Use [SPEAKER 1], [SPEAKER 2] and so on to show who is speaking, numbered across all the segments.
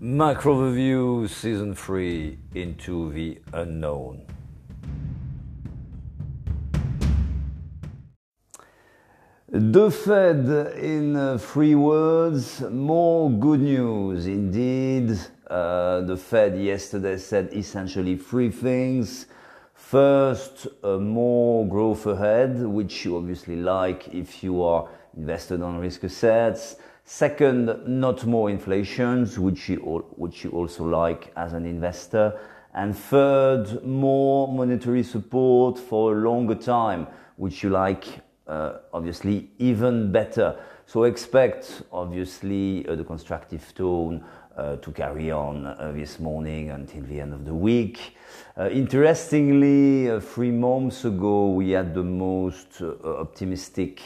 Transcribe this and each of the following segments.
[SPEAKER 1] Macro Review Season 3 Into the Unknown. The Fed, in uh, three words, more good news indeed. Uh, the Fed yesterday said essentially three things. First, more growth ahead, which you obviously like if you are invested on risk assets. Second, not more inflations, which you, which you also like as an investor. And third, more monetary support for a longer time, which you like uh, obviously even better. So expect obviously uh, the constructive tone to carry on uh, this morning until the end of the week. Uh, interestingly, uh, three months ago we had the most optimistic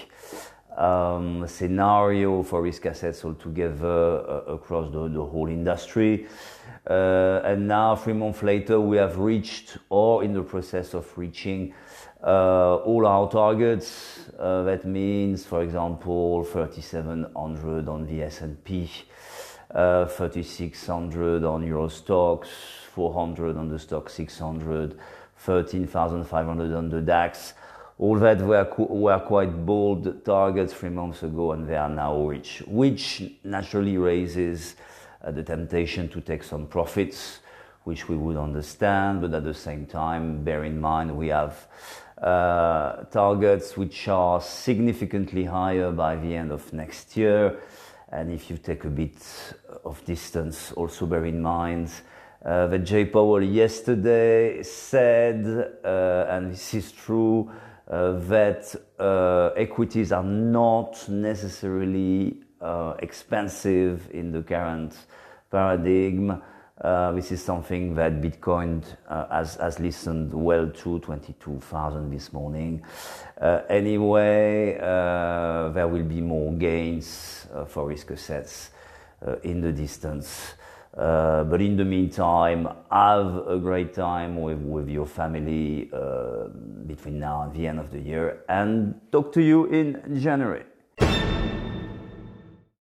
[SPEAKER 1] um, scenario for risk assets altogether across the, the, whole industry. and now, three months later, we have reached or in the process of reaching uh, all our targets. Uh, that means, for example, 3,700 on the S&P, uh, 3,600 on Euro Stoxx, 400 on the Stoxx 600, 13,500 on the DAX. All that were, were quite bold targets three months ago, and they are now reached, which naturally raises uh, the temptation to take some profits, which we would understand, but at the same time, bear in mind we have uh, targets which are significantly higher by the end of next year. And if you take a bit of distance, also bear in mind uh, that Jay Powell yesterday said, uh, and this is true, uh, that uh, equities are not necessarily uh, expensive in the current paradigm. Uh, this is something that Bitcoin uh, has, has listened well to, 22,000 this morning. Uh, anyway, uh, there will be more gains uh, for risk assets uh, in the distance. but in the meantime, have a great time with, with your family between now and the end of the year and talk to you in January.